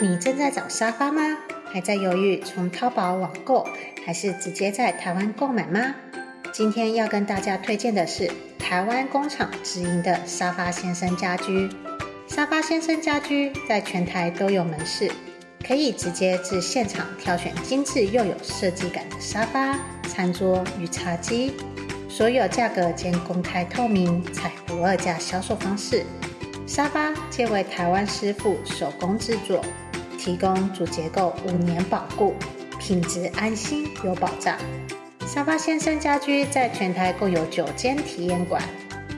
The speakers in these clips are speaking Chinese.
你正在找沙发吗？还在犹豫从淘宝网购还是直接在台湾购买吗？今天要跟大家推荐的是台湾工厂直营的沙发先生家居。沙发先生家居在全台都有门市，可以直接至现场挑选精致又有设计感的沙发、餐桌与茶几，所有价格皆公开透明，采不二价销售方式。沙发皆为台湾师傅手工制作。提供主结构五年保固，品质安心有保障。沙发先生家居在全台共有九间体验馆，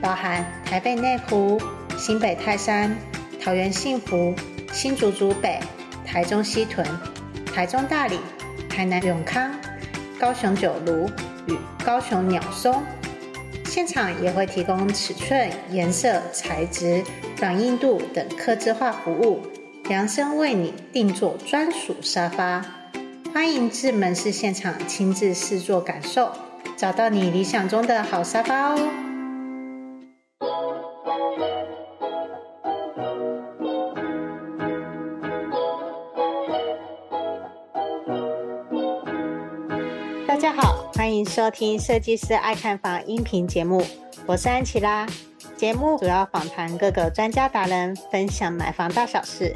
包含台北内湖、新北泰山、桃园幸福、新竹竹北、台中西屯、台中大里、台南永康、高雄九如与高雄鸟松。现场也会提供尺寸、颜色、材质、软硬度等客制化服务。量身为你定做专属沙发，欢迎至门市现场亲自试坐感受，找到你理想中的好沙发哦。大家好，欢迎收听设计师爱看房音频节目，我是安琪拉。节目主要访谈各个专家达人，分享买房大小事。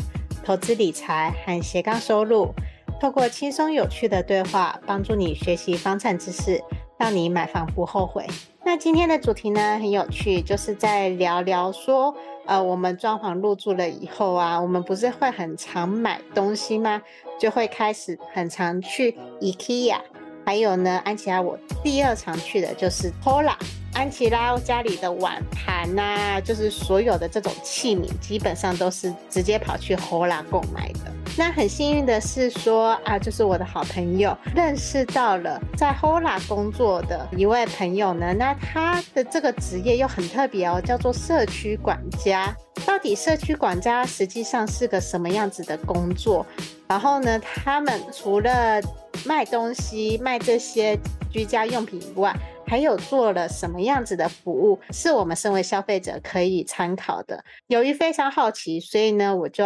投资理财和斜杠收入，透过轻松有趣的对话，帮助你学习房产知识，让你买房不后悔。那今天的主题呢，很有趣，就是在聊聊说，呃，我们装潢入住了以后啊，我们不是会很常买东西吗？就会开始很常去 IKEA，还有呢，安琪拉我第二常去的就是 HOLA。安琪拉家里的碗盘呐、啊，就是所有的这种器皿，基本上都是直接跑去 HOLA 购买的。那很幸运的是说啊，就是我的好朋友认识到了在 HOLA 工作的一位朋友呢。那他的这个职业又很特别哦，叫做社区管家。到底社区管家实际上是个什么样子的工作？然后呢，他们除了卖东西、卖这些居家用品以外，还有做了什么样子的服务，是我们身为消费者可以参考的。由于非常好奇，所以呢，我就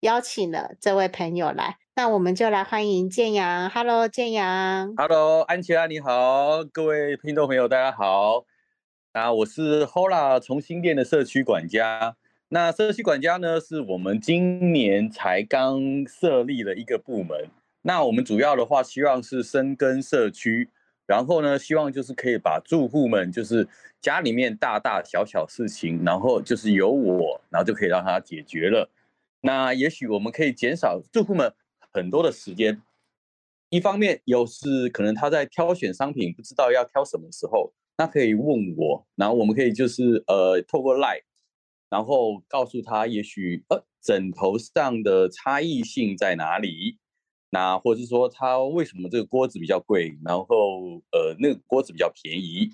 邀请了这位朋友来。那我们就来欢迎建阳。Hello，建阳。Hello，安琪拉，你好，各位听众朋友，大家好。啊，我是 HOLA 重新店的社区管家。那社区管家呢，是我们今年才刚设立了一个部门。那我们主要的话，希望是深耕社区。然后呢，希望就是可以把住户们，就是家里面大大小小事情，然后就是由我，然后就可以让他解决了。那也许我们可以减少住户们很多的时间。一方面，有是可能他在挑选商品不知道要挑什么时候，那可以问我，然后我们可以就是呃透过 LINE，然后告诉他，也许呃枕头上的差异性在哪里。那或者是说，它为什么这个锅子比较贵，然后呃那个锅子比较便宜？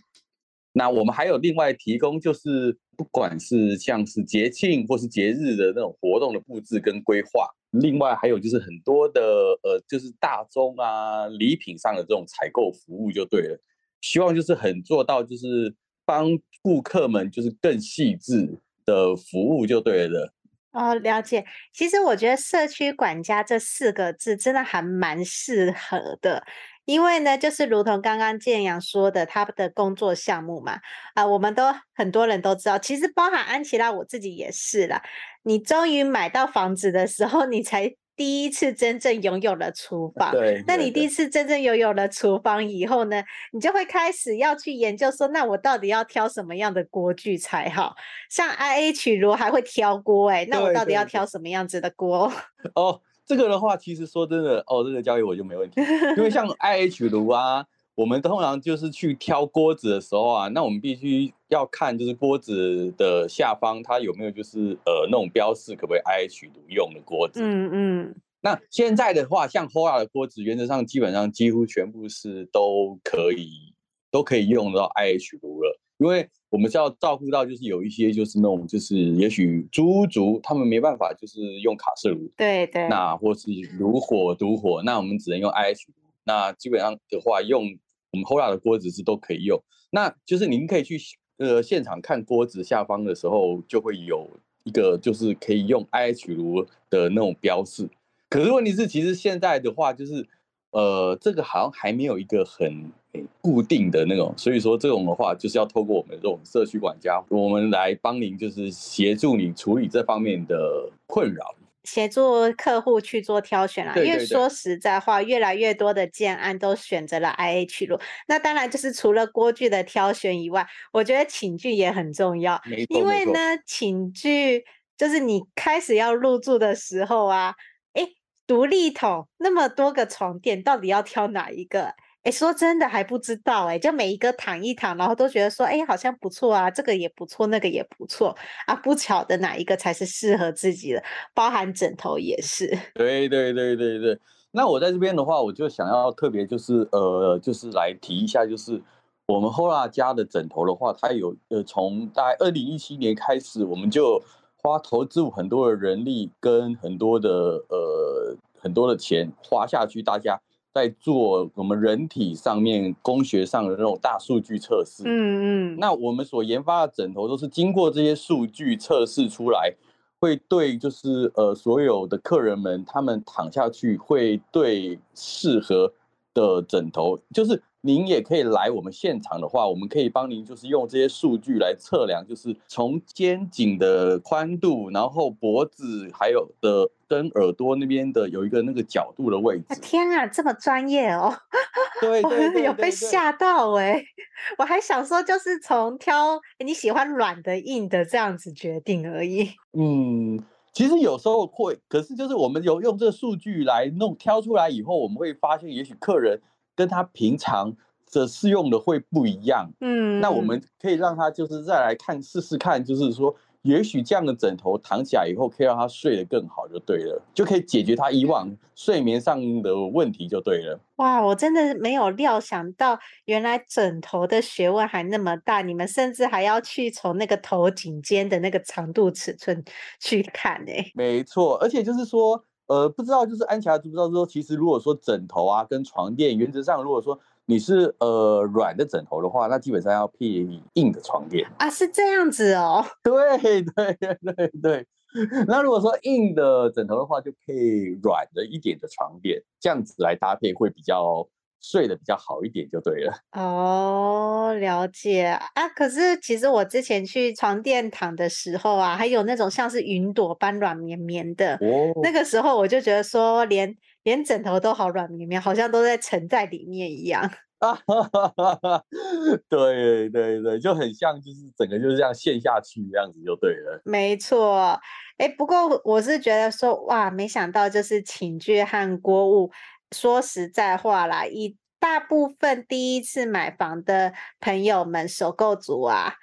那我们还有另外提供，就是不管是像是节庆或是节日的那种活动的布置跟规划，另外还有就是很多的呃就是大宗啊礼品上的这种采购服务就对了。希望就是很做到就是帮顾客们就是更细致的服务就对了。哦，了解。其实我觉得“社区管家”这四个字真的还蛮适合的，因为呢，就是如同刚刚建阳说的，他的工作项目嘛，啊、我们都很多人都知道，其实包含安琪拉，我自己也是啦。你终于买到房子的时候，你才。第一次真正拥有了厨房，对。那你第一次真正拥有了厨房以后呢，你就会开始要去研究说，那我到底要挑什么样的锅具才好？像 IH 炉还会挑锅哎，那我到底要挑什么样子的锅？哦，这个的话，其实说真的，哦，这个交给我就没问题，因为像 IH 炉啊。我们通常就是去挑锅子的时候啊，那我们必须要看就是锅子的下方它有没有就是呃那种标示，可不可以 IH 炉用的锅子。嗯嗯。那现在的话，像 HOLA 的锅子，原则上基本上几乎全部是都可以都可以用到 IH 炉了，因为我们是要照顾到就是有一些就是那种就是也许猪族他们没办法就是用卡式炉，对对。那或是炉火独火，那我们只能用 IH 炉。那基本上的话用。我们 HOLA 的锅子是都可以用，那就是您可以去呃现场看锅子下方的时候，就会有一个就是可以用 IH 炉的那种标示。可是问题是，其实现在的话，就是呃，这个好像还没有一个很固定的那种，所以说这种的话，就是要透过我们这种社区管家，我们来帮您，就是协助你处理这方面的困扰。协助客户去做挑选啦，对对对，因为说实在话，越来越多的建案都选择了 IH 路。那当然就是除了锅具的挑选以外，我觉得寝具也很重要。因为呢，寝具就是你开始要入住的时候啊，诶，独立桶那么多个床垫，到底要挑哪一个？哎，说真的还不知道哎，就每一个躺一躺，然后都觉得说，哎，好像不错啊，这个也不错，那个也不错啊，不巧的哪一个才是适合自己的，包含枕头也是。对对对对对，那我在这边的话，我就想要特别就是呃，就是来提一下，就是我们 Hora 家的枕头的话，它有呃，从大概二零一七年开始，我们就花投资很多的人力跟很多的呃很多的钱花下去，大家。在做我们人体上面工学上的那种大数据测试，嗯嗯，那我们所研发的枕头都是经过这些数据测试出来，会对就是呃所有的客人们他们躺下去会对适合的枕头，就是。您也可以来我们现场的话，我们可以帮您就是用这些数据来测量，就是从肩颈的宽度，然后脖子还有的跟耳朵那边的有一个那个角度的位置。天啊，这么专业哦！对，对，对，对，对，有被吓到哎、欸！我还想说，就是从挑你喜欢软的、硬的这样子决定而已。嗯，其实有时候会，可是就是我们有用这个数据来弄挑出来以后，我们会发现，也许客人。跟他平常的适用的会不一样，嗯，那我们可以让他就是再来看试试看，就是说，也许这样的枕头躺起来以后，可以让他睡得更好，就对了，就可以解决他以往睡眠上的问题，就对了。哇，我真的没有料想到，原来枕头的学问还那么大，你们甚至还要去从那个头颈肩的那个长度尺寸去看呢。没错，而且就是说。呃，不知道，就是安琪拉知不知道说，其实如果说枕头啊跟床垫，原则上如果说你是呃软的枕头的话，那基本上要配硬的床垫啊，是这样子哦。对对对对对，那如果说硬的枕头的话，就配软的一点的床垫，这样子来搭配会比较。睡得比较好一点就对了。哦，了解啊。可是其实我之前去床垫躺的时候啊，还有那种像是云朵般软绵绵的。哦。那个时候我就觉得说连，连连枕头都好软绵绵，好像都在沉在里面一样。对对对，就很像，就是整个就是这样陷下去这样子就对了。没错。哎，不过我是觉得说，哇，没想到就是寝具和锅物。说实在话啦，以大部分第一次买房的朋友们、首购族啊，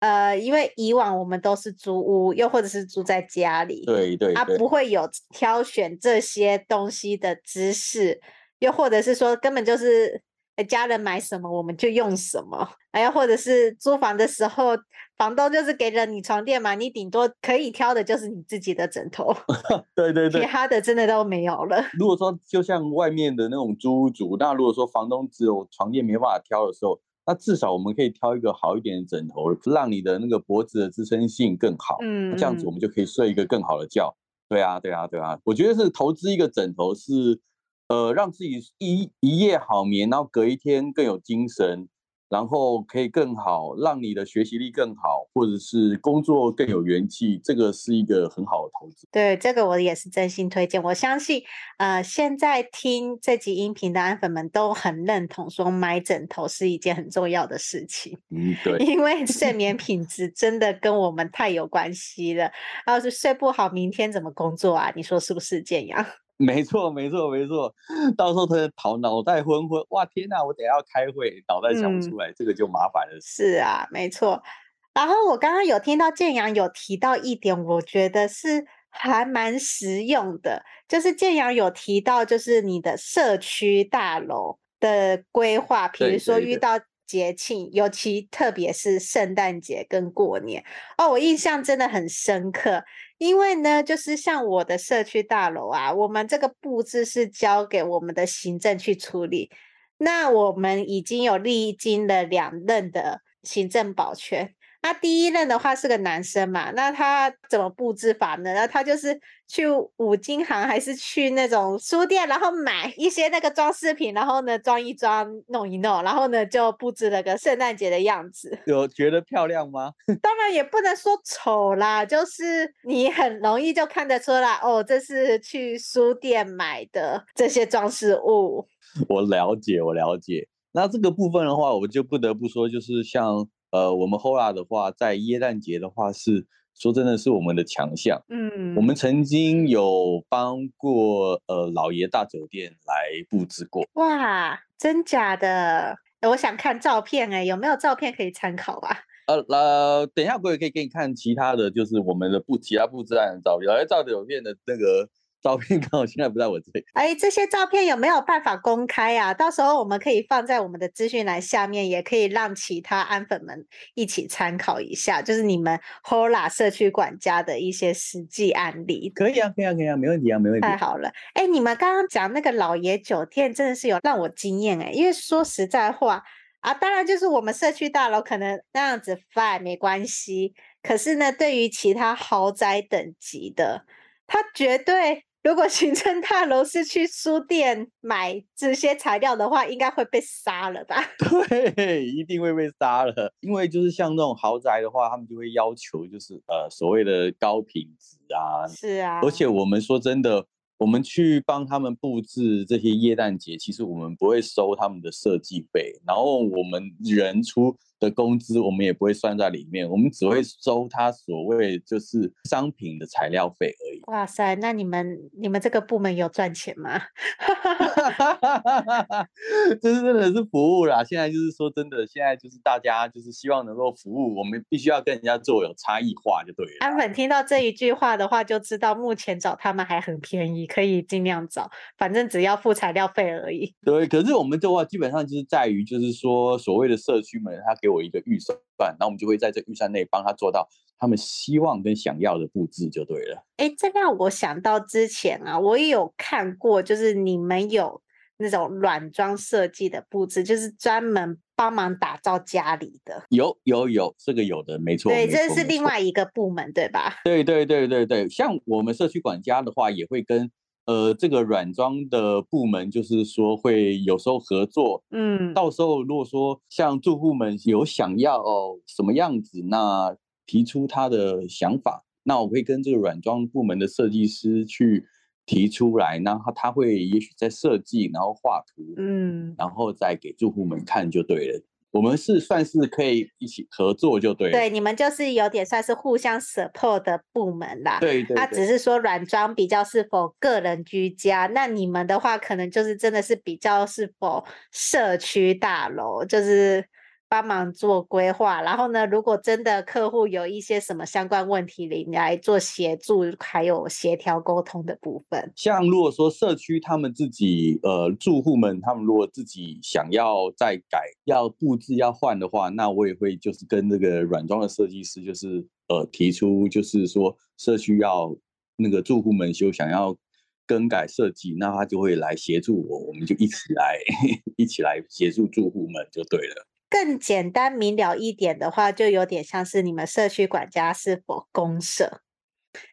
呃，因为以往我们都是租屋，又或者是住在家里，对对，啊，不会有挑选这些东西的知识，又或者是说根本就是。家人买什么我们就用什么，哎呀，或者是租房的时候，房东就是给了你床垫嘛，你顶多可以挑的就是你自己的枕头，对 对对，其他的真的都没有了。如果说就像外面的那种租屋族，那如果说房东只有床垫没办法挑的时候，那至少我们可以挑一个好一点的枕头，让你的那个脖子的支撑性更好，嗯，这样子我们就可以睡一个更好的觉。对啊，对啊，对啊，我觉得是投资一个枕头是。呃，让自己一一夜好眠，然后隔一天更有精神，然后可以更好，让你的学习力更好，或者是工作更有元气，这个是一个很好的投资。对，这个我也是真心推荐。我相信，呃，现在听这集音频的安粉们都很认同，说买枕头是一件很重要的事情。嗯，对，因为睡眠品质真的跟我们太有关系了。要是睡不好，明天怎么工作啊？你说是不是这样？没错，没错，没错。到时候他跑脑袋昏昏，哇，天哪！我等下要开会，脑袋想不出来，嗯、这个就麻烦了。是啊，没错。然后我刚刚有听到建阳有提到一点，我觉得是还蛮实用的，就是建阳有提到，就是你的社区大楼的规划，比如说遇到节庆，尤其特别是圣诞节跟过年，哦，我印象真的很深刻。因为呢，就是像我的社区大楼啊，我们这个布置是交给我们的行政去处理。那我们已经有历经了两任的行政保全，那第一任的话是个男生嘛，那他怎么布置法呢？那他就是去五金行还是去那种书店，然后买一些那个装饰品，然后呢装一装，弄一弄，然后呢就布置了个圣诞节的样子。有觉得漂亮吗？当然也不能说丑啦，就是你很容易就看得出来哦，这是去书店买的这些装饰物。我了解，我了解。那这个部分的话，我就不得不说，就是像呃，我们 Hola 的话，在耶诞节的话，是说真的是我们的强项。嗯，我们曾经有帮过呃老爷大酒店来布置过。哇，真假的？我想看照片哎，有没有照片可以参考啊？呃呃，等一下我也可以给你看其他的就是我们的布其他布置案的照片，老爷大酒店的那个。照片刚好现在不在我这里。哎，这些照片有没有办法公开啊？到时候我们可以放在我们的资讯栏下面，也可以让其他安粉们一起参考一下，就是你们 Hola 社区管家的一些实际案例。可以啊，可以啊，可以啊，没问题啊，没问题。太好了，哎，你们刚刚讲那个老爷酒店真的是有让我惊艳哎，因为说实在话啊，当然就是我们社区大楼可能那样子放没关系，可是呢，对于其他豪宅等级的，它绝对。如果行政大楼是去书店买这些材料的话，应该会被杀了吧？对，一定会被杀了。因为就是像那种豪宅的话，他们就会要求就是呃所谓的高品质啊。是啊。而且我们说真的，我们去帮他们布置这些耶诞节，其实我们不会收他们的设计费，然后我们人出。的工资我们也不会算在里面，我们只会收他所谓就是商品的材料费而已。哇塞，那你们你们这个部门有赚钱吗？这是真的是服务啦。现在就是说真的，现在就是大家就是希望能够服务，我们必须要跟人家做有差异化就对了。安粉听到这一句话的话，就知道目前找他们还很便宜，可以尽量找，反正只要付材料费而已。对，可是我们的话基本上就是在于就是说所谓的社区们他给我一个预算，那我们就会在这预算内帮他做到他们希望跟想要的布置就对了。哎，这让我想到之前啊，我也有看过，就是你们有那种软装设计的布置，就是专门帮忙打造家里的。有有有，这个有的没错。对，这是另外一个部门，对吧？对对对对对，像我们社区管家的话，也会跟。呃，这个软装的部门就是说会有时候合作，嗯，到时候如果说像住户们有想要哦什么样子，那提出他的想法，那我会跟这个软装部门的设计师去提出来，然后他会也许在设计，然后画图，嗯，然后再给住户们看就对了。我们是算是可以一起合作就对了。对，你们就是有点算是互相 support 的部门啦。对对。他只是说软装比较是否个人居家，那你们的话可能就是真的是比较是否社区大楼，就是。帮忙做规划，然后呢，如果真的客户有一些什么相关问题，你来做协助，还有协调沟通的部分。像如果说社区他们自己呃住户们，他们如果自己想要再改、要布置、要换的话，那我也会就是跟那个软装的设计师，就是呃提出，就是说社区要那个住户们就想要更改设计，那他就会来协助我，我们就一起来 一起来协助住户们就对了。更简单明了一点的话，就有点像是你们社区管家是否公社，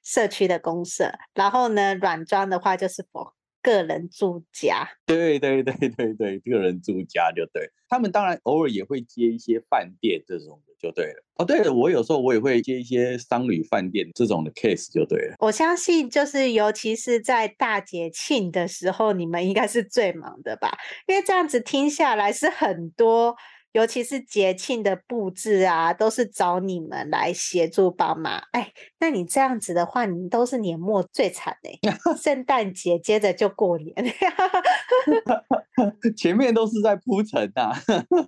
社区的公社，然后呢，软装的话就是否个人住家。对对对对对，个人住家就对。他们当然偶尔也会接一些饭店这种的，就对了。哦，对了，我有时候我也会接一些商旅饭店这种的 case，就对了。我相信，就是尤其是在大节庆的时候，你们应该是最忙的吧？因为这样子听下来是很多。尤其是节庆的布置啊，都是找你们来协助帮忙。哎，那你这样子的话，你都是年末最惨的，圣诞节接着就过年，前面都是在铺陈呐，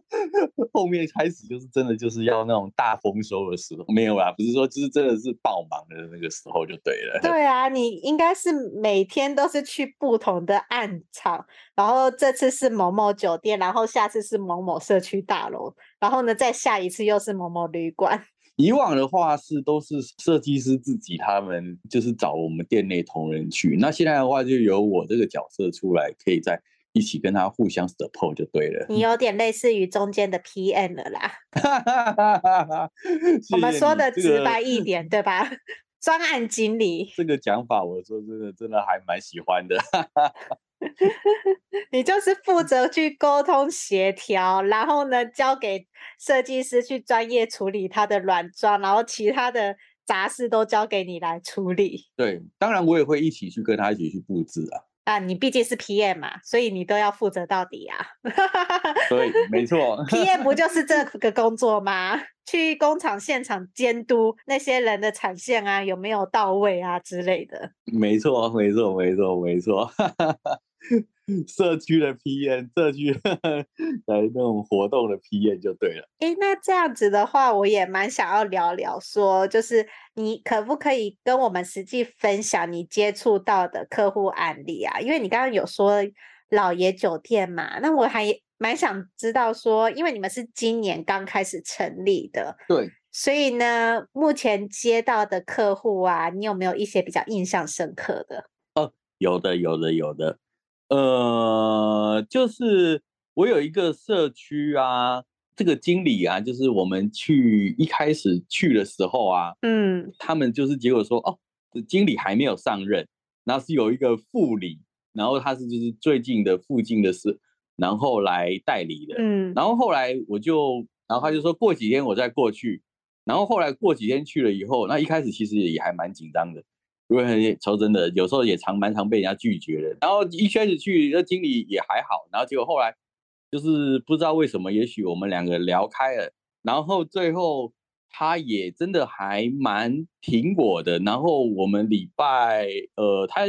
后面开始就是真的就是要那种大丰收的时候，没有啦，不是说就是真的是爆忙的那个时候就对了。对啊，你应该是每天都是去不同的暗场，然后这次是某某酒店，然后下次是某某社区大楼，然后呢，再下一次又是某某旅馆。以往的话是都是设计师自己，他们就是找我们店内同仁去。那现在的话，就由我这个角色出来，可以在一起跟他互相 support 就对了。你有点类似于中间的 PM 了啦。我们说的直白一点，这个、对吧？专案经理这个讲法，我说真的，真的还蛮喜欢的。你就是负责去沟通协调，然后呢，交给设计师去专业处理他的软装，然后其他的杂事都交给你来处理。对，当然我也会一起去跟他一起去布置啊。啊，你毕竟是 PM 嘛，所以你都要负责到底啊。对，没错。PM 不就是这 个工作吗？去工厂现场监督那些人的产线啊，有没有到位啊之类的。没错，没错，没错，没错。社区的 PM，社区来那种活动的 PM 就对了。诶，那这样子的话，我也蛮想要聊聊说，说就是你可不可以跟我们实际分享你接触到的客户案例啊？因为你刚刚有说老爷酒店嘛，那我还蛮想知道说，因为你们是今年刚开始成立的，对，所以呢，目前接到的客户啊，你有没有一些比较印象深刻的？哦，有的，有的，有的。呃，就是我有一个社区啊，这个经理啊，就是我们去一开始去的时候啊，嗯，他们就是结果说，哦，经理还没有上任，然后是有一个副理，然后他是就是最近的附近的事，然后来代理的，嗯，然后后来我就，然后他就说过几天我再过去，然后后来过几天去了以后，那一开始其实也还蛮紧张的。因为说真的，有时候也常蛮常被人家拒绝的。然后一开始去，那经理也还好，然后结果后来就是不知道为什么，也许我们两个聊开了，然后最后他也真的还蛮挺我的。然后我们礼拜呃，他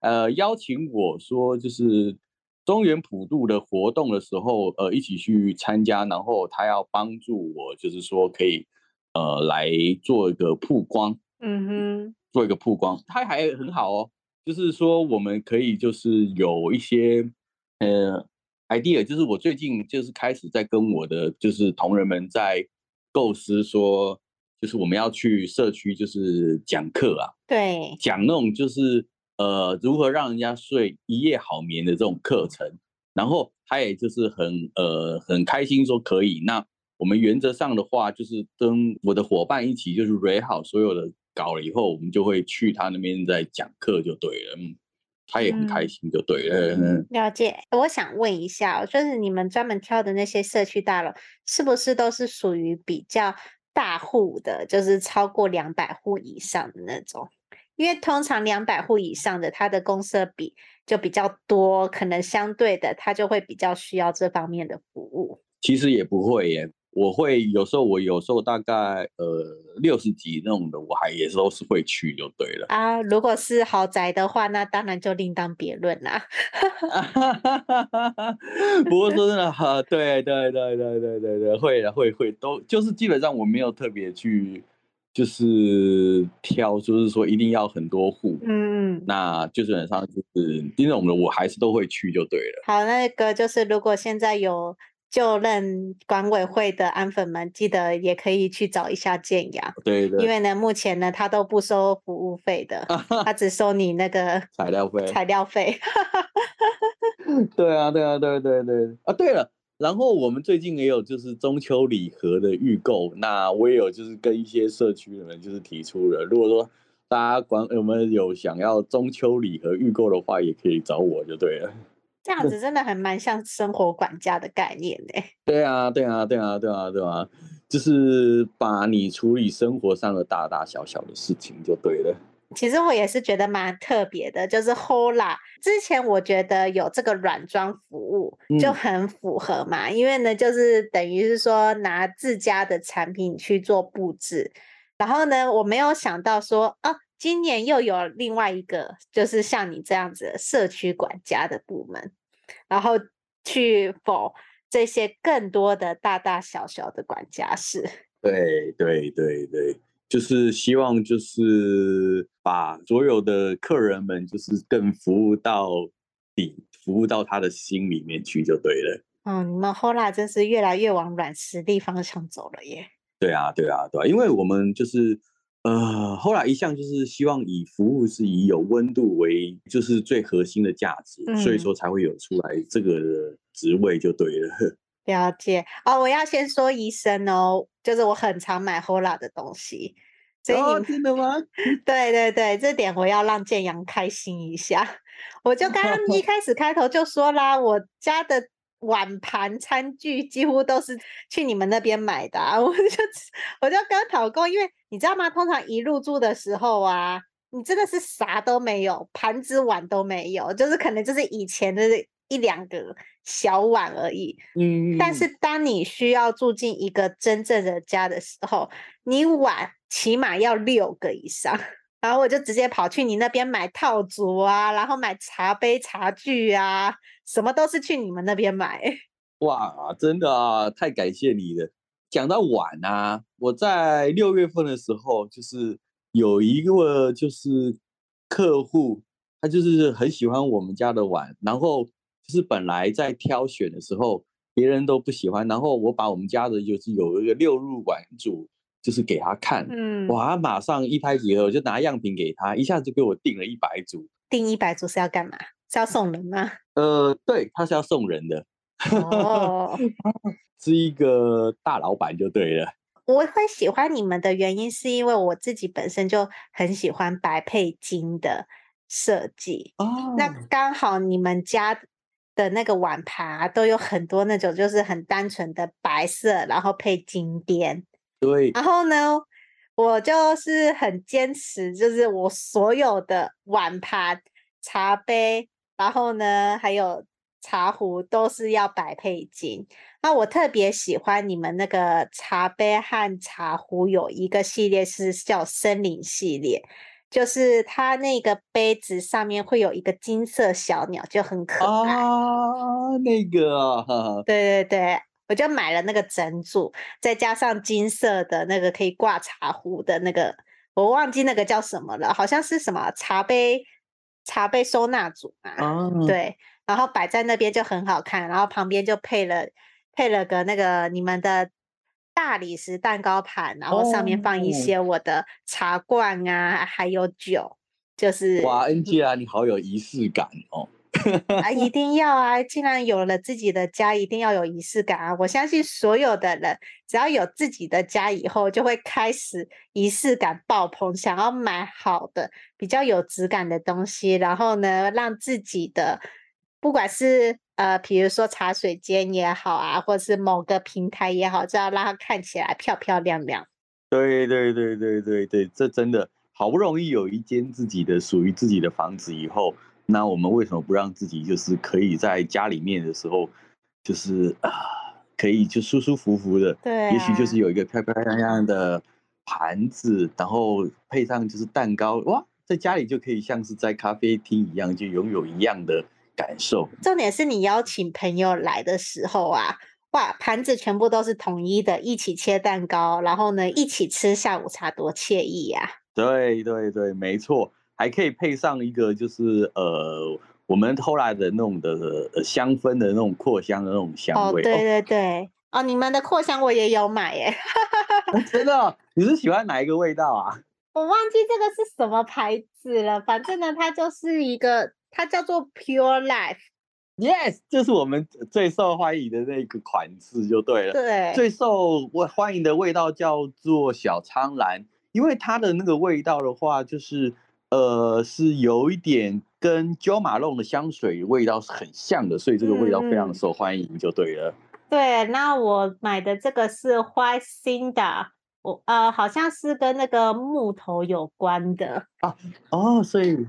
呃邀请我说，就是中原普渡的活动的时候，呃，一起去参加，然后他要帮助我，就是说可以呃来做一个曝光。嗯哼。做一个曝光，他还很好哦，就是说我们可以就是有一些呃 idea，就是我最近就是开始在跟我的就是同仁们在构思说，就是我们要去社区就是讲课啊，对，讲那种就是呃如何让人家睡一夜好眠的这种课程，然后他也就是很呃很开心说可以，那我们原则上的话就是跟我的伙伴一起就是 ready 好所有的。搞了以后，我们就会去他那边再讲课就对了，嗯，他也很开心就对了。嗯，了解。我想问一下，就是你们专门挑的那些社区大楼，是不是都是属于比较大户的，就是超过两百户以上的那种？因为通常两百户以上的，它的公设比就比较多，可能相对的，它就会比较需要这方面的服务。其实也不会耶。我会有时候，我有时候大概呃六十几那种的，我还也是都是会去就对了啊。如果是豪宅的话，那当然就另当别论啦。不过说真的，哈，对对对对对对对，会的会会都就是基本上我没有特别去就是挑，就是说一定要很多户，嗯，那就基本上就是那种的，我还是都会去就对了。好，那个就是如果现在有。就任管委会的安粉们，记得也可以去找一下建阳。对的。因为呢，目前呢，他都不收服务费的，他只收你那个 材料费。材料费。对啊，对啊，对对对啊！对了，然后我们最近也有就是中秋礼盒的预购，那我也有就是跟一些社区的人就是提出了，如果说大家管我们有想要中秋礼盒预购的话，也可以找我就对了。这样子真的很蛮像生活管家的概念呢。对啊，对啊，对啊，对啊，对啊，就是把你处理生活上的大大小小的事情就对了。其实我也是觉得蛮特别的，就是 Hola 之前我觉得有这个软装服务就很符合嘛，嗯、因为呢就是等于是说拿自家的产品去做布置，然后呢我没有想到说啊。今年又有另外一个，就是像你这样子的社区管家的部门，然后去 for 这些更多的大大小小的管家事。对对对对，就是希望就是把所有的客人们就是更服务到底，服务到他的心里面去就对了。嗯，你们 Hola 真是越来越往软实力方向走了耶。对啊对啊对啊，因为我们就是。呃，后来一向就是希望以服务是以有温度为就是最核心的价值，嗯、所以说才会有出来这个职位就对了。了解哦，我要先说一声哦，就是我很常买 Hola 的东西，所以你、哦、真的吗？对对对，这点我要让建阳开心一下。我就刚刚 一开始开头就说啦，我家的碗盘餐具几乎都是去你们那边买的，啊，我就我就跟讨工，因为你知道吗？通常一入住的时候啊，你真的是啥都没有，盘子碗都没有，就是可能就是以前的一两个小碗而已。嗯，但是当你需要住进一个真正的家的时候，你碗起码要六个以上。然后我就直接跑去你那边买套组啊，然后买茶杯、茶具啊，什么都是去你们那边买。哇，真的啊，太感谢你了。讲到碗啊，我在六月份的时候，就是有一个就是客户，他就是很喜欢我们家的碗，然后就是本来在挑选的时候，别人都不喜欢，然后我把我们家的就是有一个六入碗组。就是给他看，嗯，哇，马上一拍即合，我就拿样品给他，一下子就给我订了一百组。订一百组是要干嘛？是要送人吗？呃，对，他是要送人的。哦，是一个大老板就对了。我会喜欢你们的原因，是因为我自己本身就很喜欢白配金的设计。哦，那刚好你们家的那个碗盘啊，都有很多那种就是很单纯的白色，然后配金边。对，然后呢，我就是很坚持，就是我所有的碗盘、茶杯，然后呢，还有茶壶都是要白配金。那我特别喜欢你们那个茶杯和茶壶有一个系列是叫森林系列，就是它那个杯子上面会有一个金色小鸟，就很可爱。啊，那个，对对对。我就买了那个整组，再加上金色的那个可以挂茶壶的那个，我忘记那个叫什么了，好像是什么茶杯茶杯收纳组嘛。哦、对，然后摆在那边就很好看，然后旁边就配了配了个那个你们的大理石蛋糕盘，然后上面放一些我的茶罐啊，哦、还有酒，就是哇，NG 啊，你好有仪式感哦。啊，一定要啊！既然有了自己的家，一定要有仪式感啊！我相信所有的人，只要有自己的家以后，就会开始仪式感爆棚，想要买好的、比较有质感的东西，然后呢，让自己的不管是呃，比如说茶水间也好啊，或是某个平台也好，就要让它看起来漂漂亮亮。对对对对对对，这真的好不容易有一间自己的属于自己的房子以后。那我们为什么不让自己就是可以在家里面的时候，就是啊，可以就舒舒服服的？对、啊，也许就是有一个漂漂亮亮的盘子，然后配上就是蛋糕，哇，在家里就可以像是在咖啡厅一样，就拥有一样的感受。重点是你邀请朋友来的时候啊，哇，盘子全部都是统一的，一起切蛋糕，然后呢，一起吃下午茶，多惬意呀、啊！对对对，没错。还可以配上一个，就是呃，我们后来的那种的香氛的那种扩香的那种香味。哦，对对对，哦，哦，你们的扩香我也有买耶。真的？你是喜欢哪一个味道啊？我忘记这个是什么牌子了，反正呢，它就是一个，它叫做 Pure Life。Yes，这是我们最受欢迎的那个款式，就对了。对，最受欢迎的味道叫做小苍兰，因为它的那个味道的话，就是。呃，是有一点跟 Jo Malone 的香水味道是很像的，所以这个味道非常受欢迎，就对了。嗯、对，那我买的这个是 White Cinder，我呃好像是跟那个木头有关的啊。哦，所以。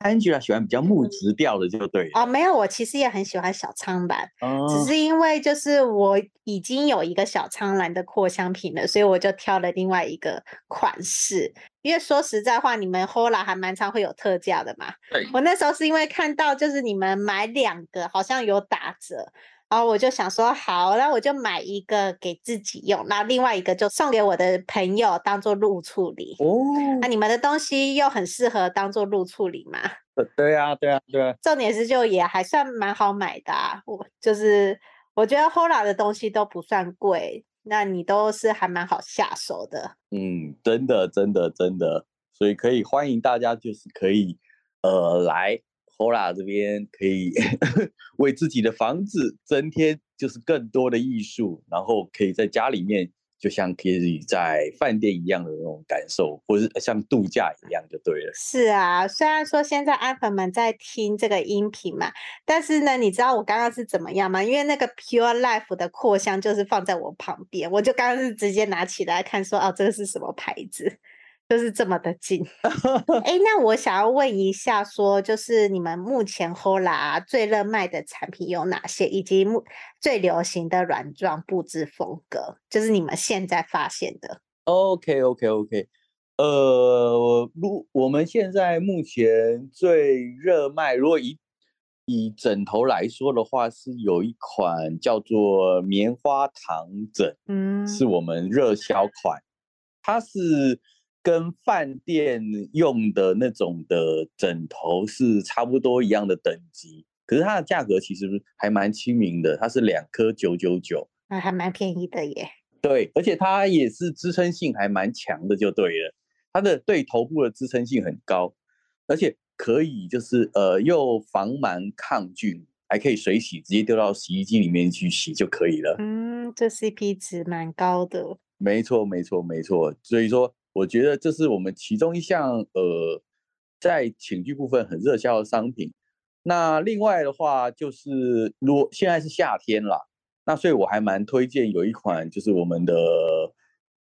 Angela 喜欢比较木质调的，就对哦。没有，我其实也很喜欢小苍兰，哦、只是因为就是我已经有一个小苍兰的扩香瓶了，所以我就挑了另外一个款式。因为说实在话，你们 Hola 还蛮常会有特价的嘛。对我那时候是因为看到就是你们买两个好像有打折。然后我就想说，好，那我就买一个给自己用，那另外一个就送给我的朋友当做入处理。哦，那你们的东西又很适合当做入处理嘛？对啊，对啊，对啊。重点是就也还算蛮好买的啊，我就是我觉得 Hola 的东西都不算贵，那你都是还蛮好下手的。嗯，真的，真的，真的，所以可以欢迎大家，就是可以呃来 Hola，这边，可以 为自己的房子增添就是更多的艺术，然后可以在家里面。就像可以在饭店一样的那种感受，或是像度假一样就对了。是啊，虽然说现在安粉们在听这个音频嘛，但是呢，你知道我刚刚是怎么样吗？因为那个 Pure Life 的扩香就是放在我旁边，我就刚刚是直接拿起来看，说哦，这个是什么牌子？就是这么的近，哎，那我想要问一下，说就是你们目前 HOLA 最热卖的产品有哪些，以及目最流行的软装布置风格，就是你们现在发现的。OK OK OK，呃，如我们现在目前最热卖，如果以以枕头来说的话，是有一款叫做棉花糖枕，嗯，是我们热销款，它是。跟饭店用的那种的枕头是差不多一样的等级，可是它的价格其实还蛮亲民的，它是两颗九九九，那还蛮便宜的耶。对，而且它也是支撑性还蛮强的，就对了。它的对头部的支撑性很高，而且可以就是呃又防螨抗菌，还可以水洗，直接丢到洗衣机里面去洗就可以了。嗯，这 CP 值蛮高的。没错，没错，没错。所以说。我觉得这是我们其中一项呃，在寝具部分很热销的商品。那另外的话就是，如果现在是夏天了，那所以我还蛮推荐有一款就是我们的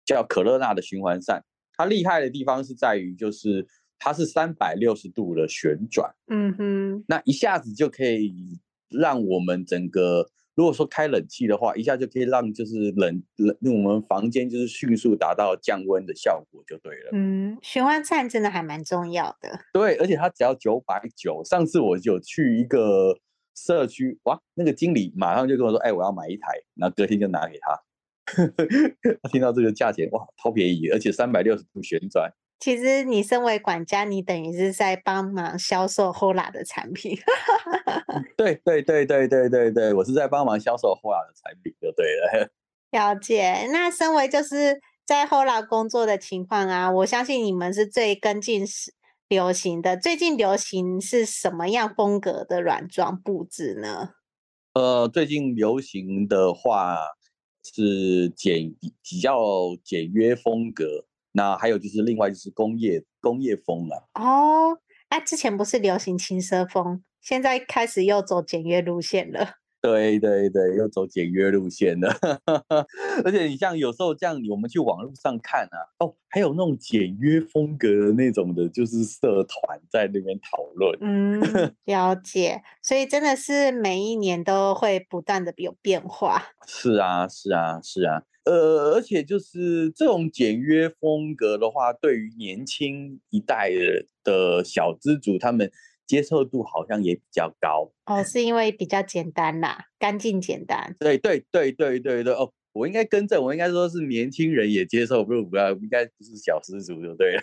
叫可乐娜的循环扇。它厉害的地方是在于，就是它是三百六十度的旋转，嗯哼，那一下子就可以让我们整个。如果说开冷气的话，一下就可以让就是冷冷，我们房间就是迅速达到降温的效果就对了。嗯，循环扇真的还蛮重要的。对，而且它只要九百九。上次我就去一个社区，哇，那个经理马上就跟我说：“哎，我要买一台。”然后隔天就拿给他。他听到这个价钱，哇，超便宜，而且三百六十度旋转。其实你身为管家，你等于是在帮忙销售 Hola 的产品。对对对对对对对，我是在帮忙销售 Hola 的产品，就对了。了解。那身为就是在 Hola 工作的情况啊，我相信你们是最跟进时流行的。最近流行是什么样风格的软装布置呢？呃，最近流行的话是简比较简约风格。那还有就是，另外就是工业工业风了。哦，哎，之前不是流行轻奢风，现在开始又走简约路线了。对对对，又走简约路线了。而且你像有时候这样，我们去网络上看啊，哦，还有那种简约风格的那种的，就是社团在那边讨论。嗯，了解。所以真的是每一年都会不断的有变化。是啊，是啊，是啊。呃，而且就是这种简约风格的话，对于年轻一代的的小资族，他们接受度好像也比较高。哦，是因为比较简单啦，干净简单。对对对对对对哦，我应该更正，我应该说是年轻人也接受，不是不要，应该不是小资族就对了。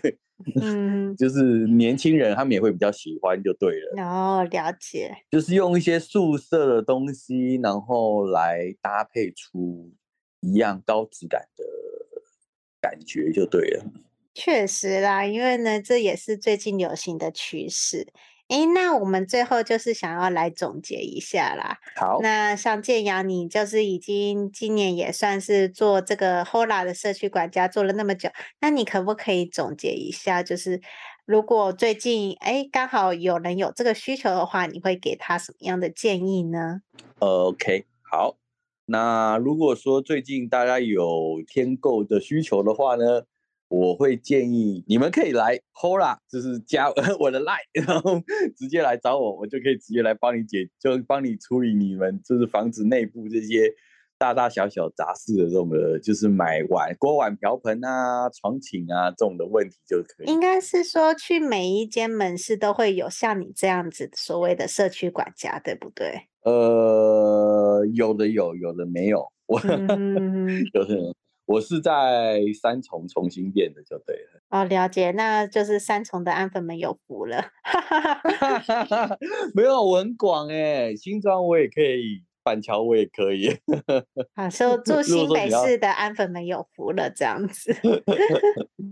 嗯，就是年轻人他们也会比较喜欢就对了。哦，了解。就是用一些素色的东西，然后来搭配出。一样高质感的感觉就对了。确实啦，因为呢，这也是最近流行的趋势。诶，那我们最后就是想要来总结一下啦。好，那像建阳，你就是已经今年也算是做这个 HOLA 的社区管家做了那么久，那你可不可以总结一下？就是如果最近诶刚好有人有这个需求的话，你会给他什么样的建议呢？OK，好。那如果说最近大家有添购的需求的话呢，我会建议你们可以来 Hora，就是加 我的 Line，然后 直接来找我，我就可以直接来帮你解，就帮你处理你们就是房子内部这些大大小小杂事的这种的，就是买碗、锅碗瓢盆啊、床寝啊这种的问题就可以。应该是说去每一间门市都会有像你这样子所谓的社区管家，对不对？呃，有的有，有的没有。我、嗯、有的人，我是在三重重新变的，就对了。哦，了解，那就是三重的安粉们有福了。没有，我很广哎，新庄我也可以板桥我也可以。好，说 住新北市的安粉们有福了，这样子。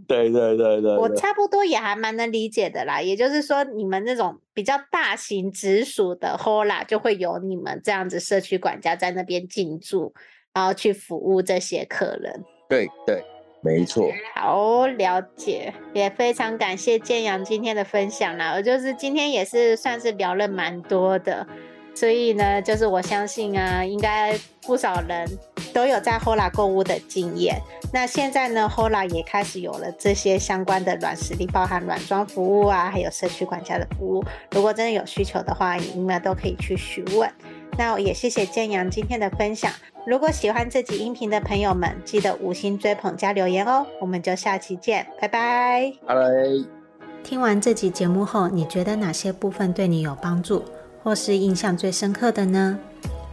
对对对对，我差不多也还蛮能理解的啦。也就是说，你们那种比较大型直属的 Hola 就会有你们这样子社区管家在那边进驻，然后去服务这些客人。对对。没错，好了解，也非常感谢建阳今天的分享啦。我就是今天也是算是聊了蛮多的，所以呢，就是我相信啊，应该不少人都有在 Hola 购物的经验。那现在呢，Hola 也开始有了这些相关的软实力，包含软装服务啊，还有社区管家的服务。如果真的有需求的话，你们都可以去询问。那我也谢谢建阳今天的分享。如果喜欢这集音频的朋友们，记得五星追捧加留言哦。我们就下期见，拜拜。拜拜。听完这集节目后，你觉得哪些部分对你有帮助，或是印象最深刻的呢？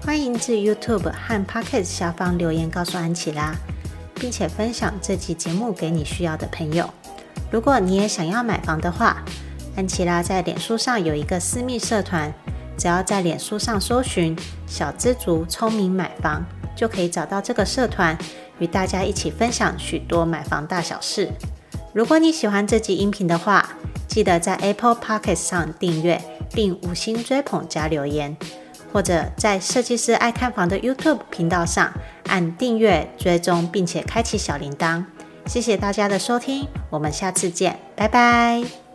欢迎至 YouTube 和 Pocket 下方留言告诉安琪拉，并且分享这集节目给你需要的朋友。如果你也想要买房的话，安琪拉在脸书上有一个私密社团，只要在脸书上搜寻“小知足聪明买房”。就可以找到这个社团，与大家一起分享许多买房大小事。如果你喜欢这集音频的话，记得在 Apple Podcast 上订阅并五星追捧加留言，或者在设计师爱看房的 YouTube 频道上按订阅追踪，并且开启小铃铛。谢谢大家的收听，我们下次见，拜拜。